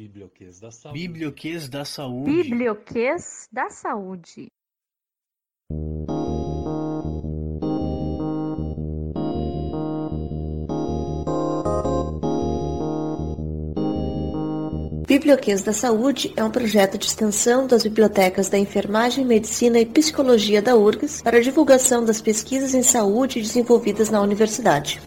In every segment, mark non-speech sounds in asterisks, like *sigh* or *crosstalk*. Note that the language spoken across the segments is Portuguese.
Biblioquês da Saúde. Biblioquês da Saúde. Biblioquês da Saúde. Biblioquês da Saúde é um projeto de extensão das bibliotecas da Enfermagem, Medicina e Psicologia da URGS para a divulgação das pesquisas em saúde desenvolvidas na universidade.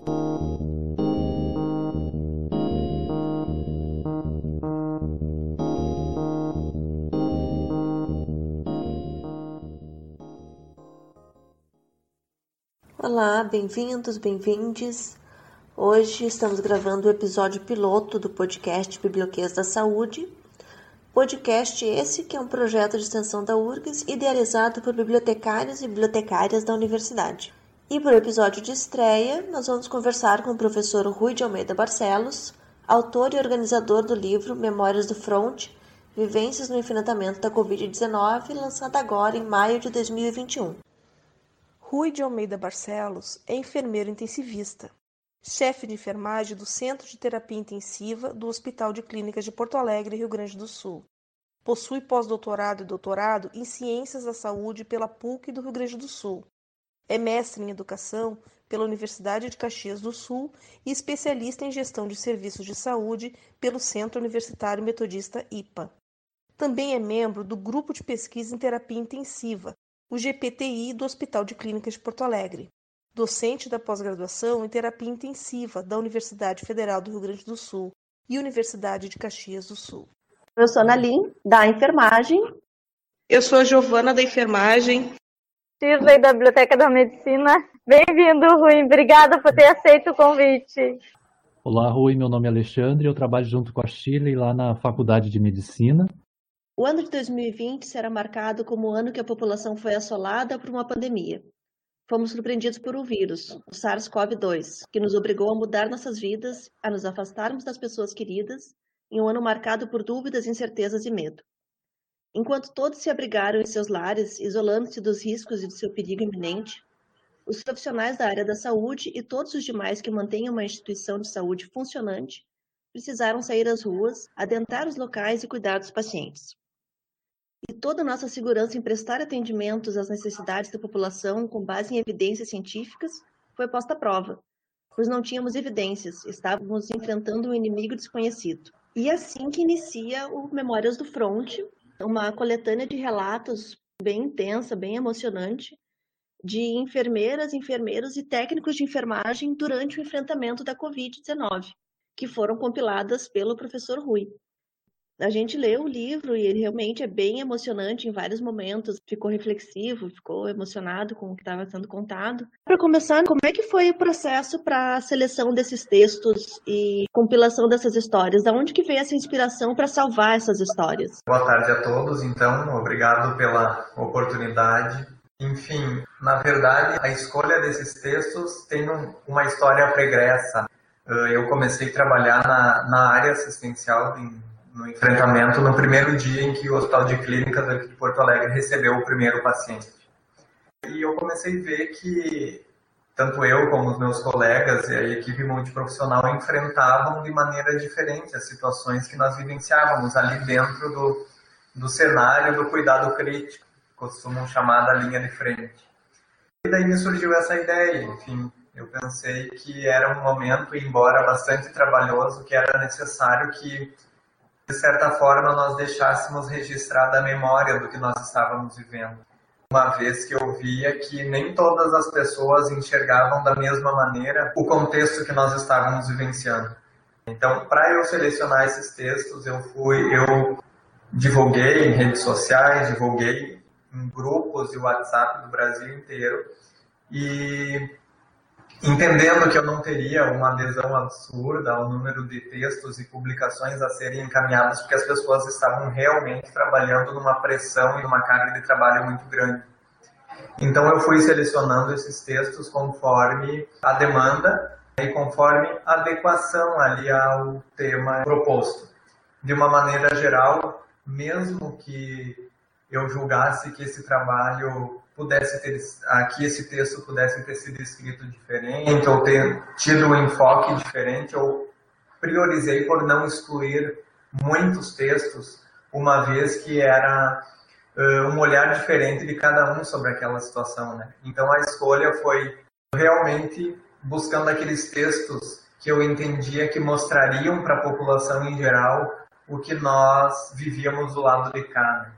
Olá, bem-vindos, bem-vindes. Hoje estamos gravando o episódio piloto do podcast Biblioquês da Saúde. Podcast esse que é um projeto de extensão da URGS idealizado por bibliotecários e bibliotecárias da universidade. E para o episódio de estreia, nós vamos conversar com o professor Rui de Almeida Barcelos, autor e organizador do livro Memórias do Front, Vivências no Enfrentamento da Covid-19, lançado agora em maio de 2021. Rui de Almeida Barcelos é enfermeiro intensivista, chefe de enfermagem do Centro de Terapia Intensiva do Hospital de Clínicas de Porto Alegre, Rio Grande do Sul. Possui pós-doutorado e doutorado em Ciências da Saúde pela PUC do Rio Grande do Sul. É mestre em Educação pela Universidade de Caxias do Sul e especialista em Gestão de Serviços de Saúde pelo Centro Universitário Metodista IPA. Também é membro do Grupo de Pesquisa em Terapia Intensiva, o GPTI do Hospital de Clínicas de Porto Alegre, docente da pós-graduação em terapia intensiva da Universidade Federal do Rio Grande do Sul e Universidade de Caxias do Sul. Eu sou Lin, da enfermagem. Eu sou a Giovana, da enfermagem. Shirley, da Biblioteca da Medicina. Bem-vindo, Rui. Obrigada por ter aceito o convite. Olá, Rui. Meu nome é Alexandre. Eu trabalho junto com a Shirley lá na Faculdade de Medicina. O ano de 2020 será marcado como o ano que a população foi assolada por uma pandemia. Fomos surpreendidos por um vírus, o SARS-CoV-2, que nos obrigou a mudar nossas vidas, a nos afastarmos das pessoas queridas, em um ano marcado por dúvidas, incertezas e medo. Enquanto todos se abrigaram em seus lares, isolando-se dos riscos e do seu perigo iminente, os profissionais da área da saúde e todos os demais que mantêm uma instituição de saúde funcionante precisaram sair às ruas, adentrar os locais e cuidar dos pacientes e toda a nossa segurança em prestar atendimentos às necessidades da população com base em evidências científicas foi posta à prova, pois não tínhamos evidências, estávamos enfrentando um inimigo desconhecido. E assim que inicia o Memórias do Front, uma coletânea de relatos bem intensa, bem emocionante, de enfermeiras, enfermeiros e técnicos de enfermagem durante o enfrentamento da Covid-19, que foram compiladas pelo professor Rui. A gente leu o livro e ele realmente é bem emocionante em vários momentos. Ficou reflexivo, ficou emocionado com o que estava sendo contado. Para começar, como é que foi o processo para a seleção desses textos e compilação dessas histórias? Da onde que veio essa inspiração para salvar essas histórias? Boa tarde a todos, então. Obrigado pela oportunidade. Enfim, na verdade, a escolha desses textos tem uma história pregressa. Eu comecei a trabalhar na, na área assistencial em no enfrentamento no primeiro dia em que o Hospital de Clínicas aqui de Porto Alegre recebeu o primeiro paciente. E eu comecei a ver que tanto eu como os meus colegas e a equipe multiprofissional enfrentavam de maneira diferente as situações que nós vivenciávamos ali dentro do, do cenário do cuidado crítico, costumam chamar da linha de frente. E daí me surgiu essa ideia, enfim, eu pensei que era um momento, embora bastante trabalhoso, que era necessário que de certa forma, nós deixássemos registrada a memória do que nós estávamos vivendo. Uma vez que eu via que nem todas as pessoas enxergavam da mesma maneira o contexto que nós estávamos vivenciando. Então, para eu selecionar esses textos, eu fui, eu divulguei em redes sociais, divulguei em grupos de WhatsApp do Brasil inteiro e entendendo que eu não teria uma adesão absurda ao número de textos e publicações a serem encaminhados, porque as pessoas estavam realmente trabalhando numa pressão e numa carga de trabalho muito grande. Então eu fui selecionando esses textos conforme a demanda e conforme a adequação ali ao tema proposto. De uma maneira geral, mesmo que eu julgasse que esse trabalho pudesse ter aqui esse texto pudesse ter sido escrito diferente ou ter tido um enfoque diferente ou priorizei por não excluir muitos textos, uma vez que era uh, um olhar diferente de cada um sobre aquela situação, né? Então a escolha foi realmente buscando aqueles textos que eu entendia que mostrariam para a população em geral o que nós vivíamos do lado de cá. Né?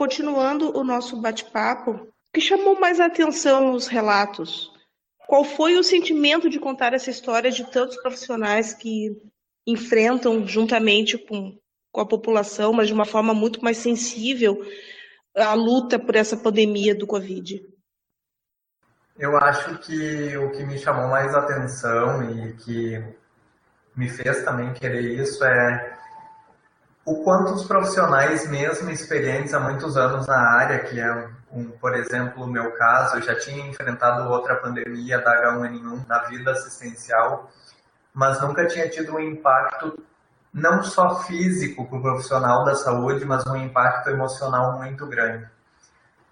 Continuando o nosso bate-papo, o que chamou mais atenção nos relatos? Qual foi o sentimento de contar essa história de tantos profissionais que enfrentam juntamente com, com a população, mas de uma forma muito mais sensível, a luta por essa pandemia do Covid? Eu acho que o que me chamou mais atenção e que me fez também querer isso é o quanto os profissionais, mesmo experientes há muitos anos na área, que é, um, por exemplo, o meu caso, eu já tinha enfrentado outra pandemia da H1N1 na vida assistencial, mas nunca tinha tido um impacto não só físico para o profissional da saúde, mas um impacto emocional muito grande.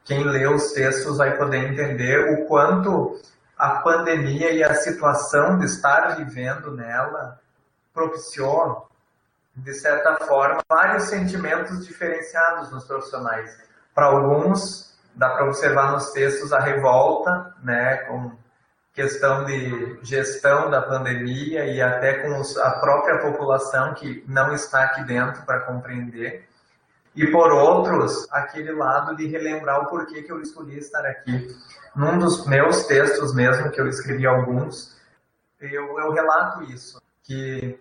Quem lê os textos vai poder entender o quanto a pandemia e a situação de estar vivendo nela propiciou, de certa forma, vários sentimentos diferenciados nos profissionais. Para alguns, dá para observar nos textos a revolta, né, com questão de gestão da pandemia e até com a própria população que não está aqui dentro para compreender. E por outros, aquele lado de relembrar o porquê que eu escolhi estar aqui. Num dos meus textos mesmo, que eu escrevi alguns, eu, eu relato isso, que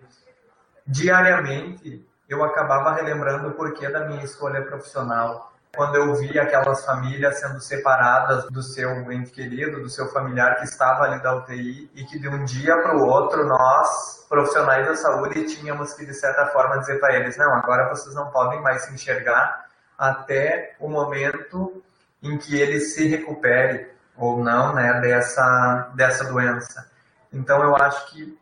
diariamente eu acabava relembrando o porquê da minha escolha profissional, quando eu vi aquelas famílias sendo separadas do seu ente querido, do seu familiar que estava ali da UTI e que de um dia para o outro nós, profissionais da saúde, tínhamos que de certa forma dizer para eles: não, agora vocês não podem mais se enxergar até o momento em que ele se recupere ou não, né, dessa dessa doença. Então eu acho que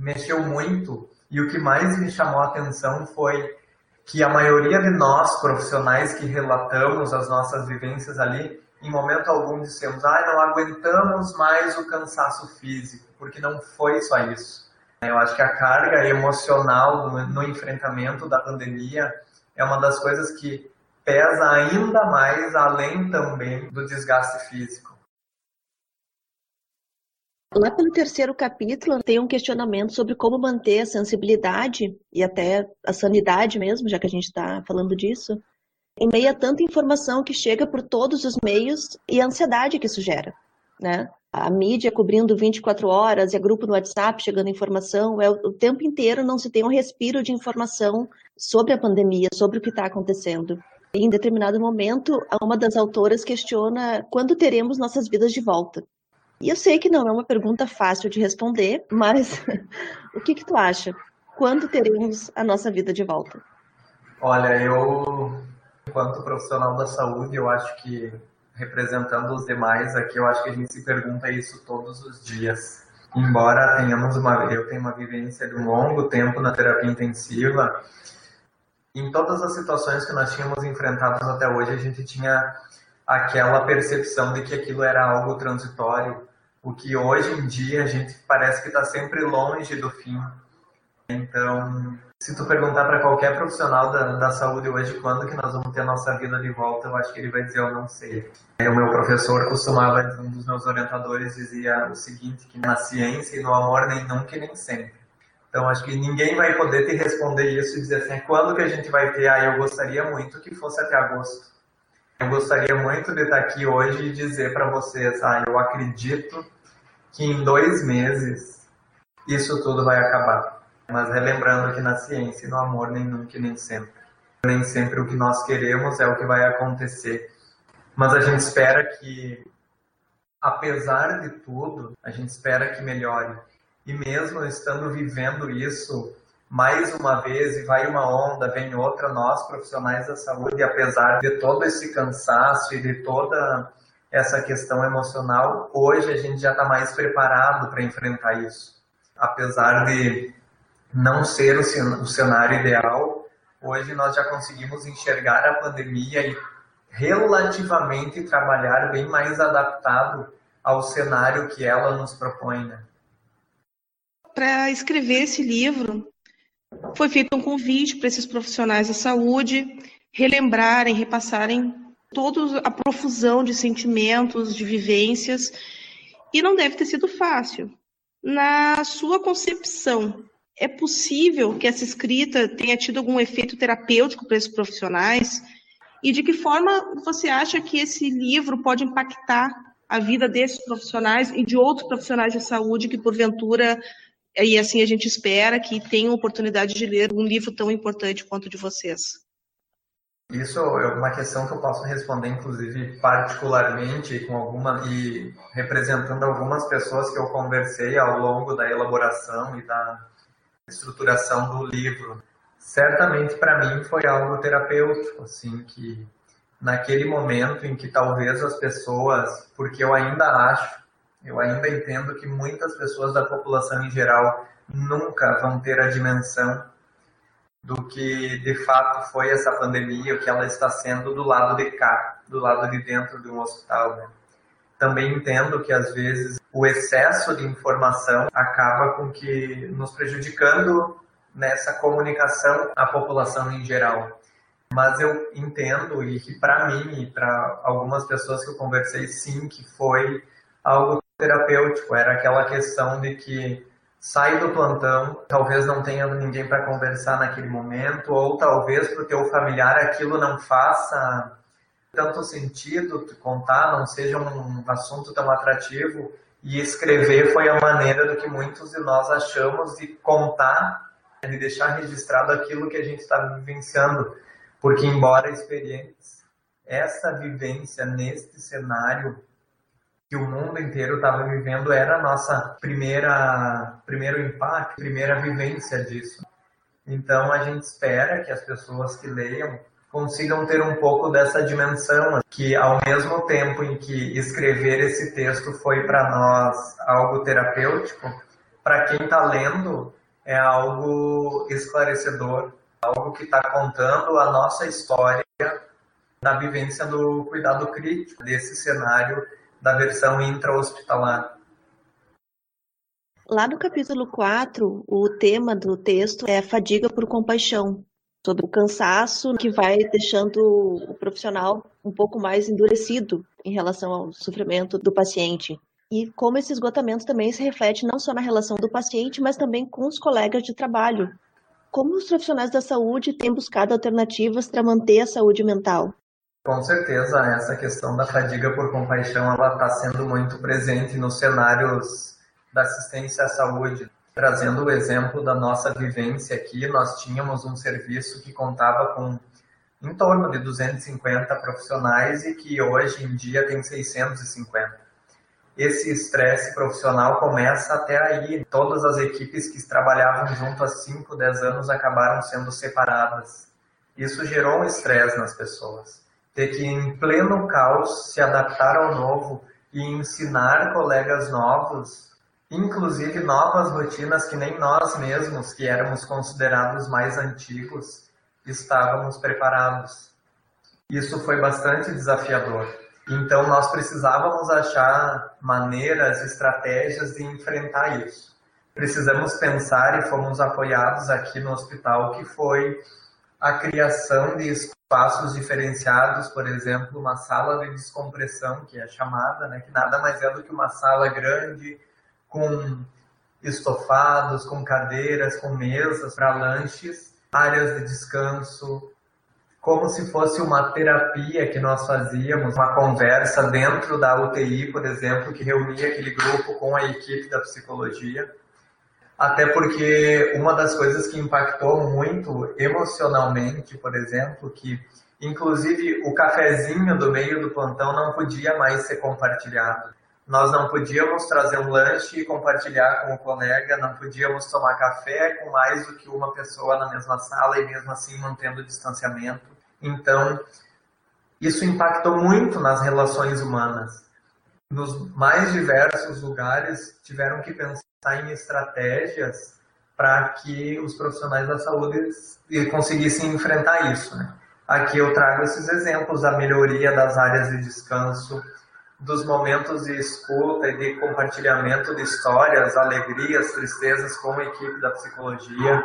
mexeu muito e o que mais me chamou a atenção foi que a maioria de nós, profissionais que relatamos as nossas vivências ali, em momento algum dissemos, ah, não aguentamos mais o cansaço físico, porque não foi só isso. Eu acho que a carga emocional no, enfrentamento da pandemia é uma das coisas que pesa ainda mais, além também do desgaste físico. Lá pelo terceiro capítulo, tem um questionamento sobre como manter a sensibilidade e até a sanidade mesmo, já que a gente está falando disso, em meio a tanta informação que chega por todos os meios e a ansiedade que isso gera, né? A mídia cobrindo 24 horas e a grupo no WhatsApp chegando informação, é o tempo inteiro não se tem um respiro de informação sobre a pandemia, sobre o que está acontecendo. E em determinado momento, uma das autoras questiona quando teremos nossas vidas de volta. E eu sei que não é uma pergunta fácil de responder, mas *laughs* o que, que tu acha? Quando teremos a nossa vida de volta? Olha, eu, enquanto profissional da saúde, eu acho que representando os demais aqui, eu acho que a gente se pergunta isso todos os dias. Embora tenhamos uma, eu tenha uma vivência de um longo tempo na terapia intensiva, em todas as situações que nós tínhamos enfrentado até hoje, a gente tinha aquela percepção de que aquilo era algo transitório, o que hoje em dia a gente parece que está sempre longe do fim. Então, se tu perguntar para qualquer profissional da, da saúde hoje quando que nós vamos ter a nossa vida de volta, eu acho que ele vai dizer eu não sei. O meu professor costumava, um dos meus orientadores dizia o seguinte, que na ciência e no amor nem nunca e nem sempre. Então, acho que ninguém vai poder te responder isso e dizer assim, quando que a gente vai ter? Ah, eu gostaria muito que fosse até agosto. Eu gostaria muito de estar aqui hoje e dizer para vocês, ah, eu acredito que em dois meses isso tudo vai acabar. Mas relembrando que na ciência e no amor nem nunca nem sempre. Nem sempre o que nós queremos é o que vai acontecer. Mas a gente espera que, apesar de tudo, a gente espera que melhore. E mesmo estando vivendo isso, mais uma vez, e vai uma onda, vem outra, nós profissionais da saúde, apesar de todo esse cansaço e de toda essa questão emocional, hoje a gente já está mais preparado para enfrentar isso. Apesar de não ser o cenário ideal, hoje nós já conseguimos enxergar a pandemia e relativamente trabalhar bem mais adaptado ao cenário que ela nos propõe. Né? Para escrever esse livro, Foi feito um convite para esses profissionais da saúde relembrarem, repassarem toda a profusão de sentimentos, de vivências, e não deve ter sido fácil. Na sua concepção, é possível que essa escrita tenha tido algum efeito terapêutico para esses profissionais? E de que forma você acha que esse livro pode impactar a vida desses profissionais e de outros profissionais de saúde que, porventura, e assim a gente espera que tenham oportunidade de ler um livro tão importante quanto o de vocês? Isso é uma questão que eu posso responder, inclusive, particularmente com alguma e representando algumas pessoas que eu conversei ao longo da elaboração e da estruturação do livro. Certamente para mim foi algo terapêutico, assim, que naquele momento em que talvez as pessoas, porque eu ainda acho, eu ainda entendo que muitas pessoas da população em geral nunca vão ter a dimensão do que de fato foi essa pandemia, o que ela está sendo do lado de cá, do lado de dentro de um hospital. Né? Também entendo que às vezes o excesso de informação acaba com que nos prejudicando nessa comunicação à população em geral. Mas eu entendo e que para mim e para algumas pessoas que eu conversei, sim, que foi algo terapêutico. Era aquela questão de que sai do plantão, talvez não tenha ninguém para conversar naquele momento, ou talvez para o teu familiar aquilo não faça tanto sentido contar, não seja um assunto tão atrativo, e escrever foi a maneira do que muitos de nós achamos de contar, de deixar registrado aquilo que a gente está vivenciando, porque embora experientes, essa vivência neste cenário que o mundo inteiro estava vivendo era a nossa primeira primeiro impacto, primeira vivência disso. Então a gente espera que as pessoas que leiam consigam ter um pouco dessa dimensão, que ao mesmo tempo em que escrever esse texto foi para nós algo terapêutico, para quem está lendo é algo esclarecedor, algo que está contando a nossa história da vivência do cuidado crítico, desse cenário da versão intra-hospitalar. Lá no capítulo 4, o tema do texto é fadiga por compaixão, sobre o cansaço que vai deixando o profissional um pouco mais endurecido em relação ao sofrimento do paciente. E como esse esgotamento também se reflete não só na relação do paciente, mas também com os colegas de trabalho. Como os profissionais da saúde têm buscado alternativas para manter a saúde mental? Com certeza, essa questão da fadiga por compaixão está sendo muito presente nos cenários da assistência à saúde. Trazendo o exemplo da nossa vivência aqui, nós tínhamos um serviço que contava com em torno de 250 profissionais e que hoje em dia tem 650. Esse estresse profissional começa até aí. Todas as equipes que trabalhavam junto há 5, 10 anos acabaram sendo separadas. Isso gerou um estresse nas pessoas ter que, em pleno caos, se adaptar ao novo e ensinar colegas novos, inclusive novas rotinas que nem nós mesmos, que éramos considerados mais antigos, estávamos preparados. Isso foi bastante desafiador. Então, nós precisávamos achar maneiras, estratégias de enfrentar isso. Precisamos pensar e fomos apoiados aqui no hospital, que foi a criação de espaços diferenciados, por exemplo, uma sala de descompressão, que é chamada, né, que nada mais é do que uma sala grande com estofados, com cadeiras, com mesas para lanches, áreas de descanso, como se fosse uma terapia que nós fazíamos, uma conversa dentro da UTI, por exemplo, que reunia aquele grupo com a equipe da psicologia. Até porque uma das coisas que impactou muito emocionalmente, por exemplo, que inclusive o cafezinho do meio do plantão não podia mais ser compartilhado. Nós não podíamos trazer um lanche e compartilhar com o colega, não podíamos tomar café com mais do que uma pessoa na mesma sala e mesmo assim mantendo o distanciamento. Então, isso impactou muito nas relações humanas. Nos mais diversos lugares tiveram que pensar em estratégias para que os profissionais da saúde conseguissem enfrentar isso. Né? Aqui eu trago esses exemplos da melhoria das áreas de descanso, dos momentos de escuta e de compartilhamento de histórias, alegrias, tristezas com a equipe da psicologia,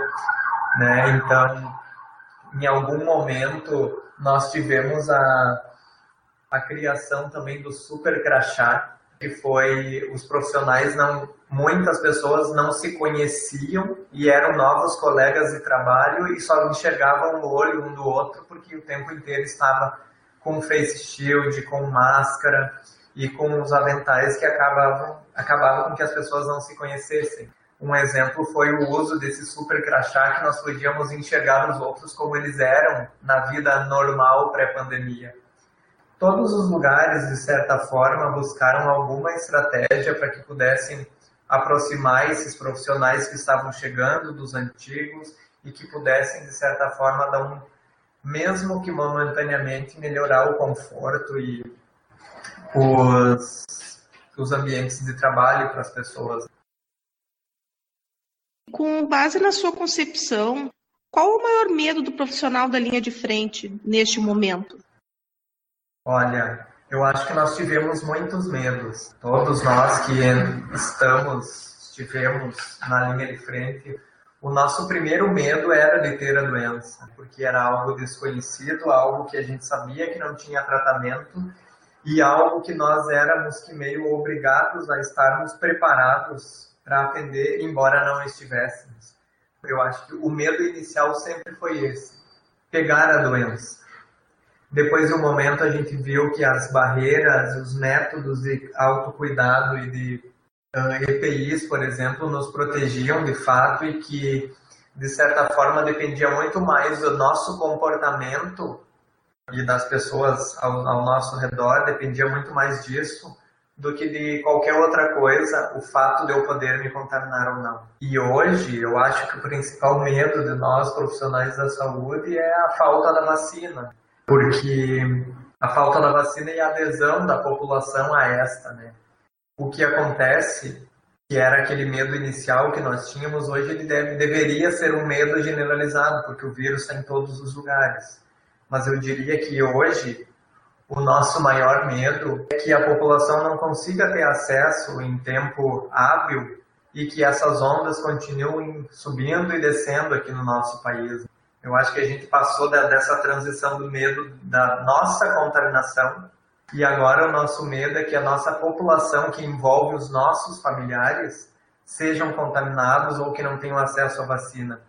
né? Então, em algum momento, nós tivemos a, a criação também do super crachá, que foi os profissionais não muitas pessoas não se conheciam e eram novos colegas de trabalho e só enxergavam o olho um do outro porque o tempo inteiro estava com face shield, com máscara e com os aventais que acabavam acabavam com que as pessoas não se conhecessem. Um exemplo foi o uso desse super crachá que nós podíamos enxergar os outros como eles eram na vida normal pré-pandemia. Todos os lugares, de certa forma, buscaram alguma estratégia para que pudessem aproximar esses profissionais que estavam chegando dos antigos e que pudessem, de certa forma, dar um, mesmo que momentaneamente, melhorar o conforto e os, os ambientes de trabalho para as pessoas. Com base na sua concepção, qual o maior medo do profissional da linha de frente neste momento? Olha, eu acho que nós tivemos muitos medos. Todos nós que estamos, estivemos na linha de frente, o nosso primeiro medo era de ter a doença, porque era algo desconhecido, algo que a gente sabia que não tinha tratamento e algo que nós éramos que meio obrigados a estarmos preparados para atender, embora não estivéssemos. Eu acho que o medo inicial sempre foi esse: pegar a doença. Depois de um momento, a gente viu que as barreiras, os métodos de autocuidado e de uh, EPIs, por exemplo, nos protegiam de fato e que, de certa forma, dependia muito mais do nosso comportamento e das pessoas ao, ao nosso redor, dependia muito mais disso do que de qualquer outra coisa, o fato de eu poder me contaminar ou não. E hoje, eu acho que o principal medo de nós, profissionais da saúde, é a falta da vacina porque a falta da vacina e a adesão da população a esta, né? O que acontece, que era aquele medo inicial que nós tínhamos, hoje ele deve, deveria ser um medo generalizado, porque o vírus está em todos os lugares. Mas eu diria que hoje o nosso maior medo é que a população não consiga ter acesso em tempo hábil e que essas ondas continuem subindo e descendo aqui no nosso país. Eu acho que a gente passou da, dessa transição do medo da nossa contaminação e agora o nosso medo é que a nossa população, que envolve os nossos familiares, sejam contaminados ou que não tenham acesso à vacina.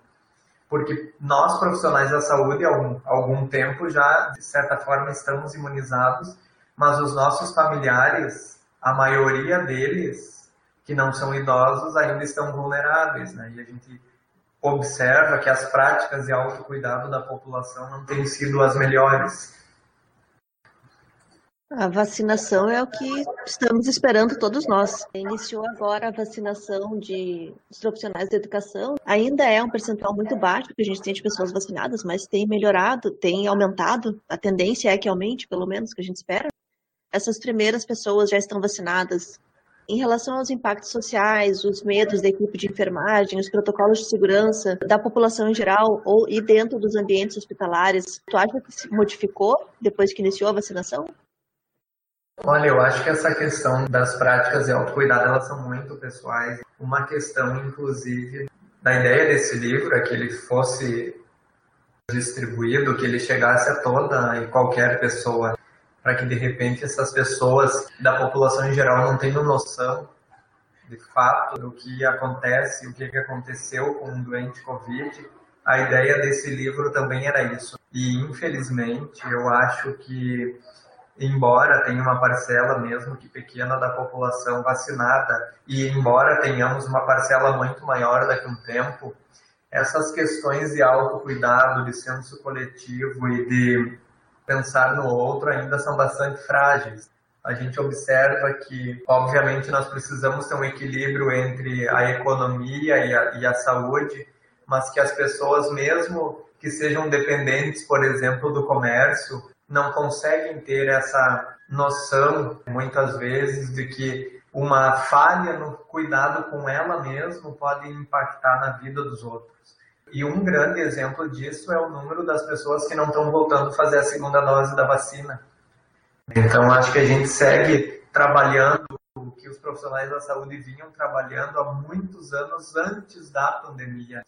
Porque nós, profissionais da saúde, há algum, algum tempo já, de certa forma, estamos imunizados, mas os nossos familiares, a maioria deles, que não são idosos, ainda estão vulneráveis, né? E a gente observa que as práticas de autocuidado da população não têm sido as melhores. A vacinação é o que estamos esperando todos nós. Iniciou agora a vacinação de dos profissionais da educação. Ainda é um percentual muito baixo que a gente tem de pessoas vacinadas, mas tem melhorado, tem aumentado. A tendência é que aumente, pelo menos, que a gente espera. Essas primeiras pessoas já estão vacinadas em relação aos impactos sociais, os medos da equipe de enfermagem, os protocolos de segurança da população em geral ou e dentro dos ambientes hospitalares, tu acha que se modificou depois que iniciou a vacinação? Olha, eu acho que essa questão das práticas de autocuidado, elas são muito pessoais. Uma questão, inclusive, da ideia desse livro é que ele fosse distribuído, que ele chegasse a toda e qualquer pessoa para que de repente essas pessoas da população em geral não tenham noção de fato do que acontece, o que, aconteceu com um doente Covid. A ideia desse livro também era isso. E infelizmente eu acho que embora tenha uma parcela mesmo que pequena da população vacinada e embora tenhamos uma parcela muito maior daqui a um tempo, essas questões de autocuidado, de senso coletivo e de pensar no outro ainda são bastante frágeis. A gente observa que, obviamente, nós precisamos ter um equilíbrio entre a economia e a, e a saúde, mas que as pessoas, mesmo que sejam dependentes, por exemplo, do comércio, não conseguem ter essa noção, muitas vezes, de que uma falha no cuidado com ela mesma pode impactar na vida dos outros. E um grande exemplo disso é o número das pessoas que não estão voltando a fazer a segunda dose da vacina. Então, acho que a gente segue trabalhando o que os profissionais da saúde vinham trabalhando há muitos anos antes da pandemia.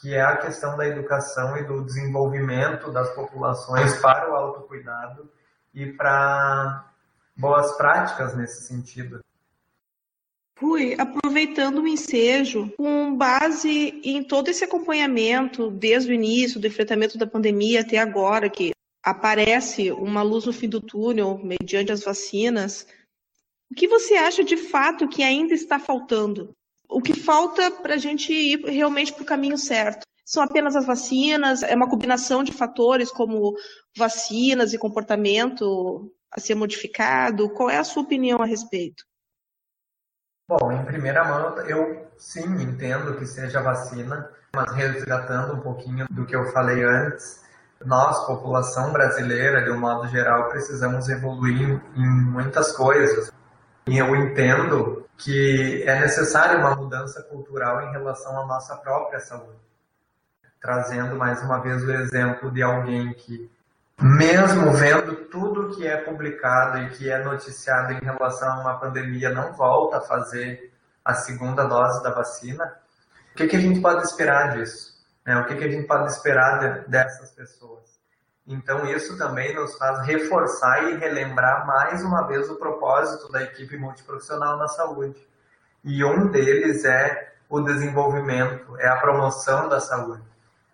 que é a questão da educação e do desenvolvimento das populações para o autocuidado e para boas práticas nesse sentido. Rui, aproveitando o ensejo, com base em todo esse acompanhamento, desde o início do enfrentamento da pandemia até agora, que aparece uma luz no fim do túnel mediante as vacinas, o que você acha de fato que ainda está faltando? O que falta para a gente ir realmente para o caminho certo? São apenas as vacinas? É uma combinação de fatores como vacinas e comportamento a ser modificado? Qual é a sua opinião a respeito? Bom, em primeira mão, eu sim entendo que seja vacina, mas resgatando um pouquinho do que eu falei antes, nós, população brasileira, de um modo geral, precisamos evoluir em muitas coisas. E eu entendo que é necessária uma mudança cultural em relação à nossa própria saúde. Trazendo mais uma vez o exemplo de alguém que mesmo vendo tudo que é publicado e que é noticiado em relação a uma pandemia, não volta a fazer a segunda dose da vacina, o que, que a gente pode esperar disso? Né? O que, que a gente pode esperar de, dessas pessoas? Então, isso também nos faz reforçar e relembrar mais uma vez o propósito da equipe multiprofissional na saúde. E um deles é o desenvolvimento, é a promoção da saúde.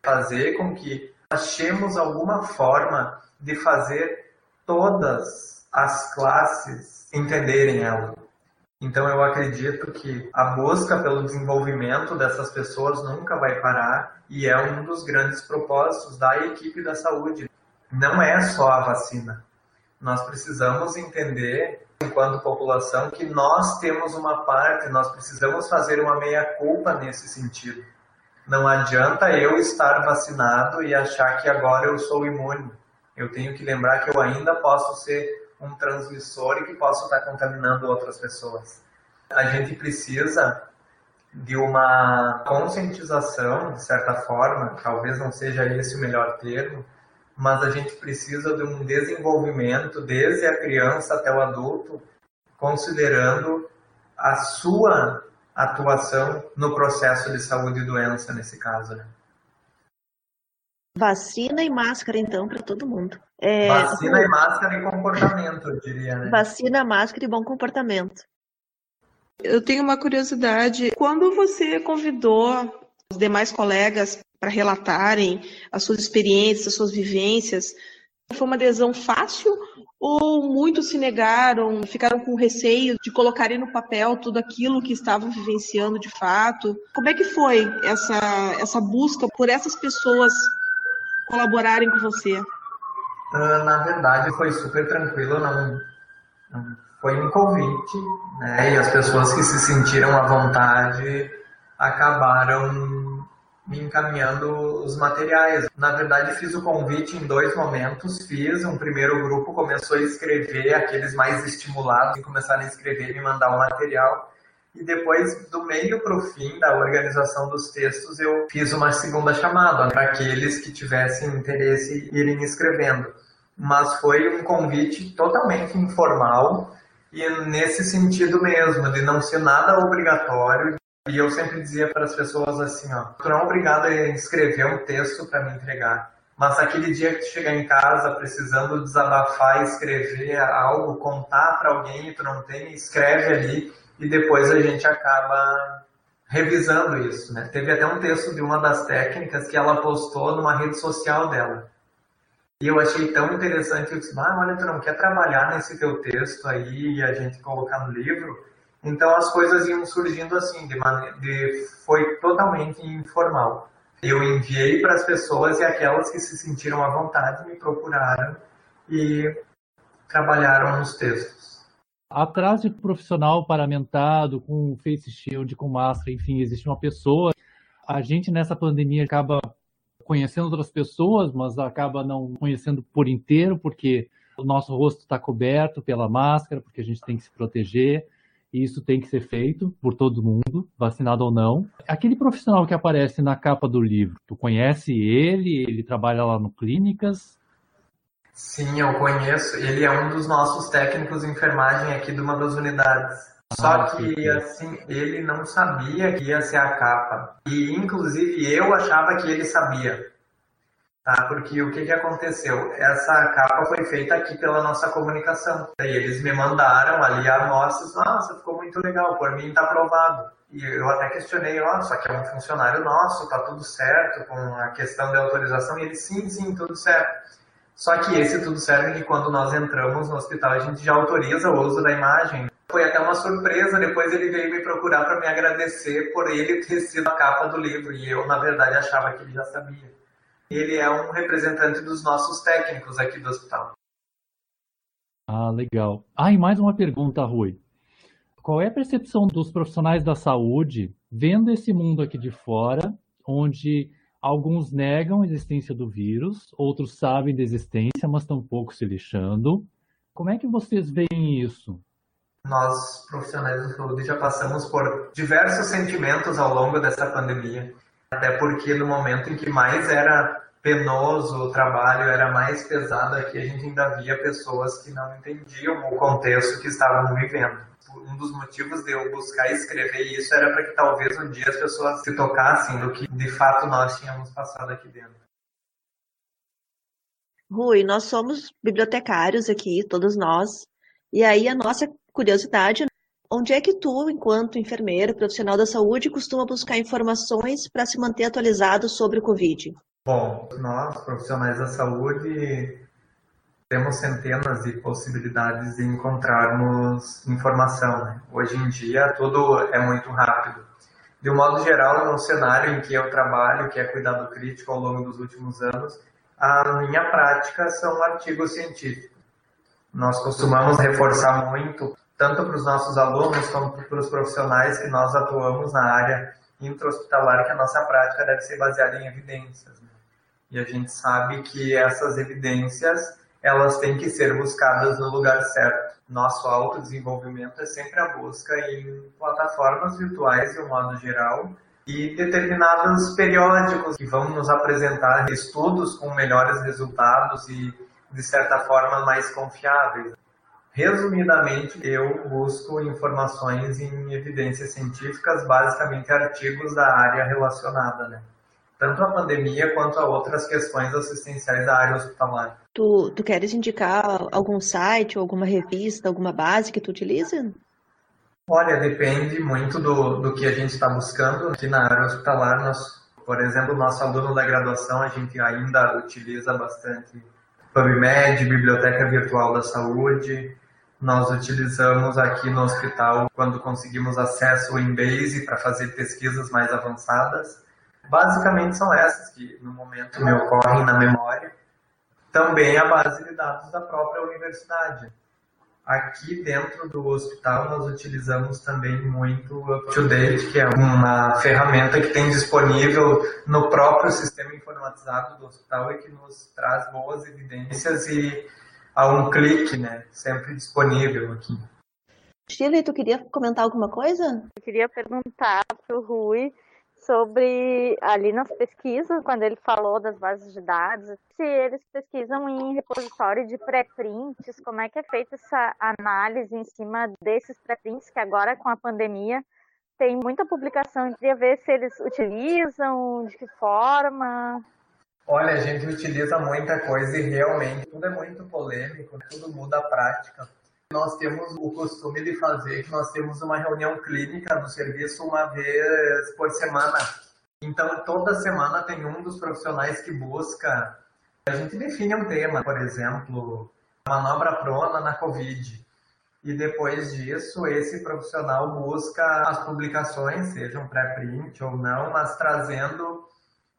Fazer com que achemos alguma forma de fazer todas as classes entenderem ela. Então eu acredito que a busca pelo desenvolvimento dessas pessoas nunca vai parar e é um dos grandes propósitos da equipe da saúde. Não é só a vacina. Nós precisamos entender, enquanto população, que nós temos uma parte, nós precisamos fazer uma meia-culpa nesse sentido. Não adianta eu estar vacinado e achar que agora eu sou imune. Eu tenho que lembrar que eu ainda posso ser um transmissor e que posso estar contaminando outras pessoas. A gente precisa de uma conscientização, de certa forma, talvez não seja esse o melhor termo, mas a gente precisa de um desenvolvimento desde a criança até o adulto, considerando a sua atuação no processo de saúde e doença nesse caso, né? Vacina e máscara, então, para todo mundo. É... Vacina e máscara e comportamento, eu diria, né? Vacina, máscara e bom comportamento. Eu tenho uma curiosidade. Quando você convidou os demais colegas para relatarem as suas experiências, as suas vivências, foi uma adesão fácil ou muitos se negaram, ficaram com receio de colocarem no papel tudo aquilo que estavam vivenciando de fato? Como é que foi essa, essa busca por essas pessoas colaborarem com você? Uh, na verdade, foi super tranquilo, não, não foi um convite, né? E as pessoas que se sentiram à vontade acabaram me encaminhando os materiais. Na verdade, fiz o convite em dois momentos. Fiz um primeiro grupo começou a escrever, aqueles mais estimulados começaram a escrever e me mandar o material. E depois, do meio para o fim da organização dos textos, eu fiz uma segunda chamada para aqueles que tivessem interesse em irem escrevendo. Mas foi um convite totalmente informal e nesse sentido mesmo, de não ser nada obrigatório, e eu sempre dizia para as pessoas assim, ó, tu não é obrigado a escrever um texto para me entregar, mas aquele dia que tu chegar em casa precisando desabafar, escrever algo, contar para alguém e tu não tem, escreve ali e depois a gente acaba revisando isso, né? Teve até um texto de uma das técnicas que ela postou numa rede social dela. E eu achei tão interessante, eu disse, ah, olha, tu não quer trabalhar nesse teu texto aí e a gente colocar no livro? Então as coisas iam surgindo assim, de maneira, de, foi totalmente informal. Eu enviei para as pessoas e aquelas que se sentiram à vontade me procuraram e trabalharam nos textos. Atrás de profissional paramentado, com face shield, com máscara, enfim, existe uma pessoa. A gente nessa pandemia acaba conhecendo outras pessoas, mas acaba não conhecendo por inteiro, porque o nosso rosto está coberto pela máscara, porque a gente tem que se proteger e isso tem que ser feito por todo mundo, vacinado ou não. Aquele profissional que aparece na capa do livro, tu conhece ele? Ele trabalha lá no Clínicas? Sim, eu conheço. Ele é um dos nossos técnicos de enfermagem aqui de uma das unidades. Só ah, que, assim, ele não sabia que ia ser a capa. E, inclusive, eu achava que ele sabia. Tá? Porque o que, que aconteceu? Essa capa foi feita aqui pela nossa comunicação. E eles me mandaram ali amostras. Nossa, ficou muito legal. Por mim, tá aprovado. E eu até questionei, ó, só que é um funcionário nosso, tá tudo certo com a questão de autorização. E ele, sim, sim, tudo certo. Só que esse tudo certo é que quando nós entramos no hospital, a gente já autoriza o uso da imagem. Foi até uma surpresa, depois ele veio me procurar para me agradecer por ele ter sido a capa do livro. E eu, na verdade, achava que ele já sabia. Ele é um representante dos nossos técnicos aqui do hospital. Ah, legal. Ah, e mais uma pergunta, Rui. Qual é a percepção dos profissionais da saúde vendo esse mundo aqui de fora, onde alguns negam a existência do vírus, outros sabem da existência, mas estão pouco se lixando? Como é que vocês veem isso? Nós, profissionais da saúde, já passamos por diversos sentimentos ao longo dessa pandemia. Até porque no momento em que mais era penoso o trabalho, era mais pesado aqui, a gente ainda via pessoas que não entendiam o contexto que estavam vivendo um dos motivos de eu buscar escrever isso era para que talvez um dia as pessoas se tocassem do que de fato nós tínhamos passado aqui dentro. Rui, nós somos bibliotecários aqui, todos nós, e aí a nossa curiosidade, onde é que tu, enquanto enfermeiro, profissional da saúde, costuma buscar informações para se manter atualizado sobre o Covid? Bom, nós, profissionais da saúde, temos centenas de possibilidades de encontrarmos informação. Né? Hoje em dia, tudo é muito rápido. De um modo geral, no cenário em que eu trabalho, que é cuidado crítico ao longo dos últimos anos, a minha prática são artigos científicos. Nós costumamos reforçar muito, tanto para os nossos alunos quanto para os profissionais que nós atuamos na área intra-hospitalar, que a nossa prática deve ser baseada em evidências. Né? E a gente sabe que essas evidências elas têm que ser buscadas no lugar certo. Nosso autodesenvolvimento é sempre a busca em plataformas virtuais, de um modo geral, e determinados periódicos que vão nos apresentar estudos com melhores resultados e, de certa forma, mais confiáveis. Resumidamente, eu busco informações em evidências científicas, basicamente artigos da área relacionada, né? tanto a pandemia quanto a outras questões assistenciais da área hospitalar. Tu, tu queres indicar algum site, alguma revista, alguma base que tu utiliza? Olha, depende muito do, do que a gente está buscando. Aqui na área hospitalar, nós, por exemplo, nosso aluno da graduação, a gente ainda utiliza bastante PubMed, Biblioteca Virtual da Saúde. Nós utilizamos aqui no hospital, quando conseguimos acesso ao Embase para fazer pesquisas mais avançadas. Basicamente são essas que no momento me ocorrem na memória. Também a base de dados da própria universidade. Aqui dentro do hospital nós utilizamos também muito o UpToDate, que é uma ferramenta que tem disponível no próprio sistema informatizado do hospital e que nos traz boas evidências e a um clique, né, sempre disponível aqui. Shirley, tu queria comentar alguma coisa? Eu queria perguntar para o Rui sobre ali nas pesquisas, quando ele falou das bases de dados, se eles pesquisam em repositório de pré-prints, como é que é feita essa análise em cima desses pré-prints que agora com a pandemia tem muita publicação, eu queria ver se eles utilizam, de que forma. Olha, a gente utiliza muita coisa e realmente tudo é muito polêmico, tudo muda a prática. Nós temos o costume de fazer que nós temos uma reunião clínica no serviço uma vez por semana. Então, toda semana tem um dos profissionais que busca. A gente define um tema, por exemplo, manobra prona na Covid. E depois disso, esse profissional busca as publicações, sejam pré-print ou não, mas trazendo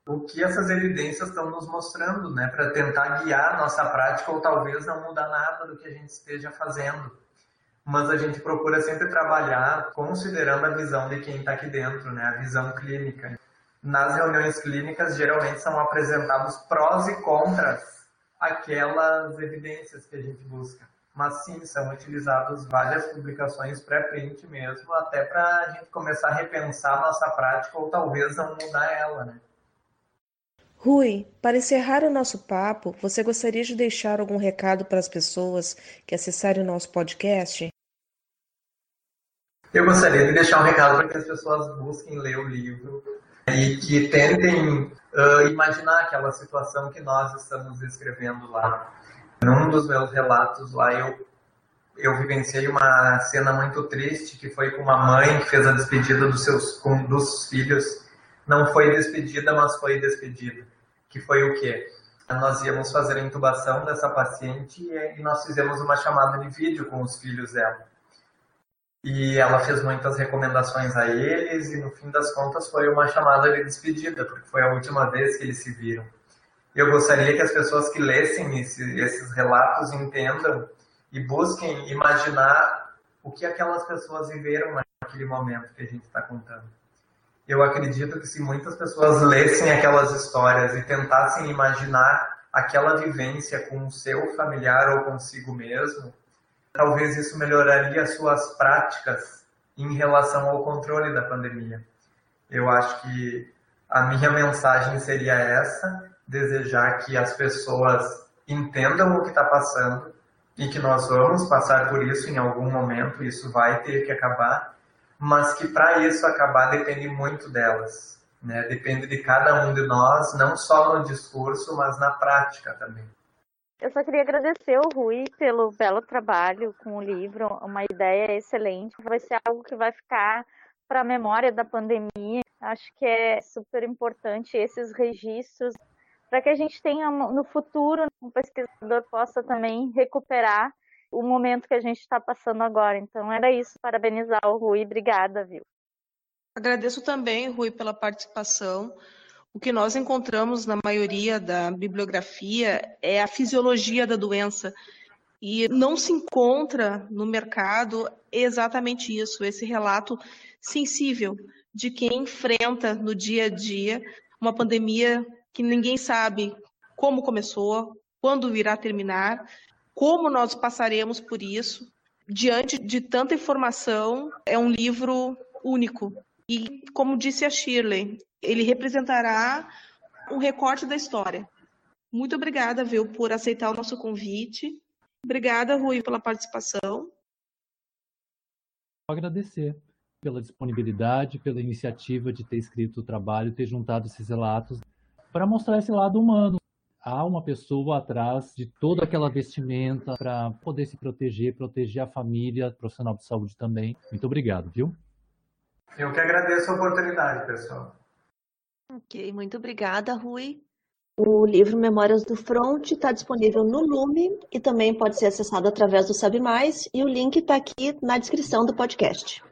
o que essas evidências estão nos mostrando, né, para tentar guiar a nossa prática ou talvez não mudar nada do que a gente esteja fazendo. Mas a gente procura sempre trabalhar considerando a visão de quem está aqui dentro, né, a visão clínica. Nas reuniões clínicas, geralmente são apresentados prós e contras aquelas evidências que a gente busca. Mas sim, são utilizadas várias publicações pré-print mesmo, até para a gente começar a repensar a nossa prática ou talvez não mudar ela, né? Rui, para encerrar o nosso papo, você gostaria de deixar algum recado para as pessoas que acessarem o nosso podcast? Eu gostaria de deixar um recado para que as pessoas busquem ler o livro e que tentem uh, imaginar aquela situação que nós estamos descrevendo lá. Num dos meus relatos lá, eu, eu vivenciei uma cena muito triste, que foi com uma mãe que fez a despedida dos seus dos filhos. Não foi despedida, mas foi despedida. Que foi o quê? Nós íamos fazer a intubação dessa paciente e nós fizemos uma chamada de vídeo com os filhos dela. E ela fez muitas recomendações a eles e no fim das contas foi uma chamada de despedida, porque foi a última vez que eles se viram. Eu gostaria que as pessoas que lessem esse, esses relatos entendam e busquem imaginar o que aquelas pessoas viveram naquele momento que a gente está contando. Eu acredito que se muitas pessoas lessem aquelas histórias e tentassem imaginar aquela vivência com o seu familiar ou consigo mesmo, talvez isso melhoraria suas práticas em relação ao controle da pandemia. Eu acho que a minha mensagem seria essa desejar que as pessoas entendam o que está passando e que nós vamos passar por isso em algum momento, isso vai ter que acabar, mas que para isso acabar depende muito delas, né? Depende de cada um de nós, não só no discurso, mas na prática também. Eu só queria agradecer o Rui pelo belo trabalho com o livro, uma ideia excelente. Vai ser algo que vai ficar para a memória da pandemia. Acho que é super importante esses registros para que a gente tenha no futuro um pesquisador possa também recuperar o momento que a gente está passando agora. Então era isso, parabenizar o Rui, obrigada, viu? Agradeço também, Rui, pela participação. O que nós encontramos na maioria da bibliografia é a fisiologia da doença. E não se encontra no mercado exatamente isso, esse relato sensível de quem enfrenta no dia a dia uma pandemia que ninguém sabe como começou, quando irá terminar, como nós passaremos por isso. Diante de tanta informação, é um livro único. E, como disse a Shirley, ele representará um recorte da história. Muito obrigada, viu, por aceitar o nosso convite. Obrigada, Rui, pela participação. Agradecer pela disponibilidade, pela iniciativa de ter escrito o trabalho, ter juntado esses relatos para mostrar esse lado humano. Há uma pessoa atrás de toda aquela vestimenta para poder se proteger, proteger a família, profissional de saúde também. Muito obrigado, viu? Eu que agradeço a oportunidade, pessoal. Ok, muito obrigada, Rui. O livro Memórias do Front está disponível no Lume e também pode ser acessado através do Sabe Mais, e o link está aqui na descrição do podcast.